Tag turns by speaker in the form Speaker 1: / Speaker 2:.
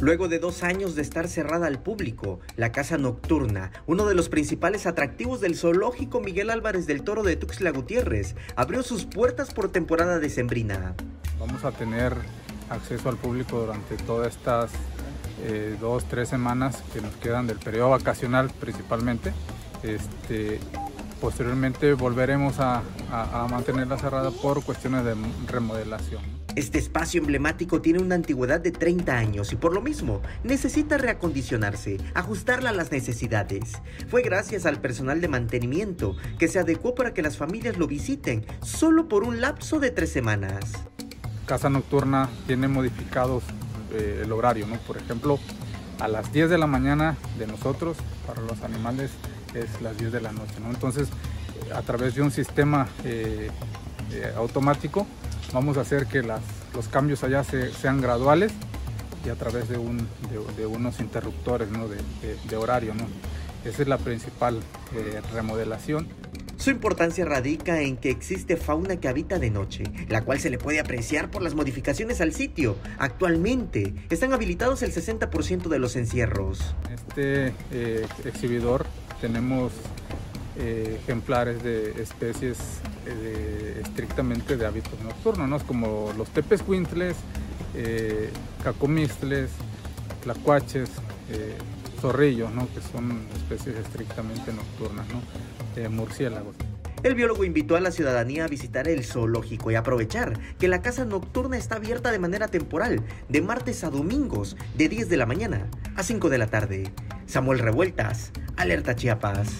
Speaker 1: Luego de dos años de estar cerrada al público, la Casa Nocturna, uno de los principales atractivos del zoológico Miguel Álvarez del Toro de Tuxtla Gutiérrez, abrió sus puertas por temporada decembrina.
Speaker 2: Vamos a tener acceso al público durante todas estas eh, dos, tres semanas que nos quedan del periodo vacacional principalmente. Este, posteriormente volveremos a, a mantenerla cerrada por cuestiones de remodelación.
Speaker 1: Este espacio emblemático tiene una antigüedad de 30 años y por lo mismo necesita reacondicionarse, ajustarla a las necesidades. Fue gracias al personal de mantenimiento que se adecuó para que las familias lo visiten solo por un lapso de tres semanas.
Speaker 2: Casa Nocturna tiene modificados eh, el horario, ¿no? Por ejemplo, a las 10 de la mañana de nosotros, para los animales es las 10 de la noche, ¿no? Entonces, a través de un sistema eh, eh, automático, vamos a hacer que los cambios allá sean graduales y a través de, unos interruptores de, horario. Esa es la principal eh, remodelación.
Speaker 1: Su importancia radica en que existe fauna que habita de noche, la cual se le puede apreciar por las modificaciones al sitio. Actualmente están habilitados el 60% de los encierros.
Speaker 2: Este eh, exhibidor tenemos eh, ejemplares de especies eh, estrictamente de hábitos nocturnos, como los tepes eh, cacomistles, tlacuaches, eh, zorrillos, que son especies estrictamente nocturnas, ¿no? murciélagos.
Speaker 1: El biólogo invitó a la ciudadanía a visitar el zoológico y aprovechar que la casa nocturna está abierta de manera temporal, de martes a domingos, de 10 de la mañana a 5 de la tarde. Samuel Revueltas, Alerta Chiapas.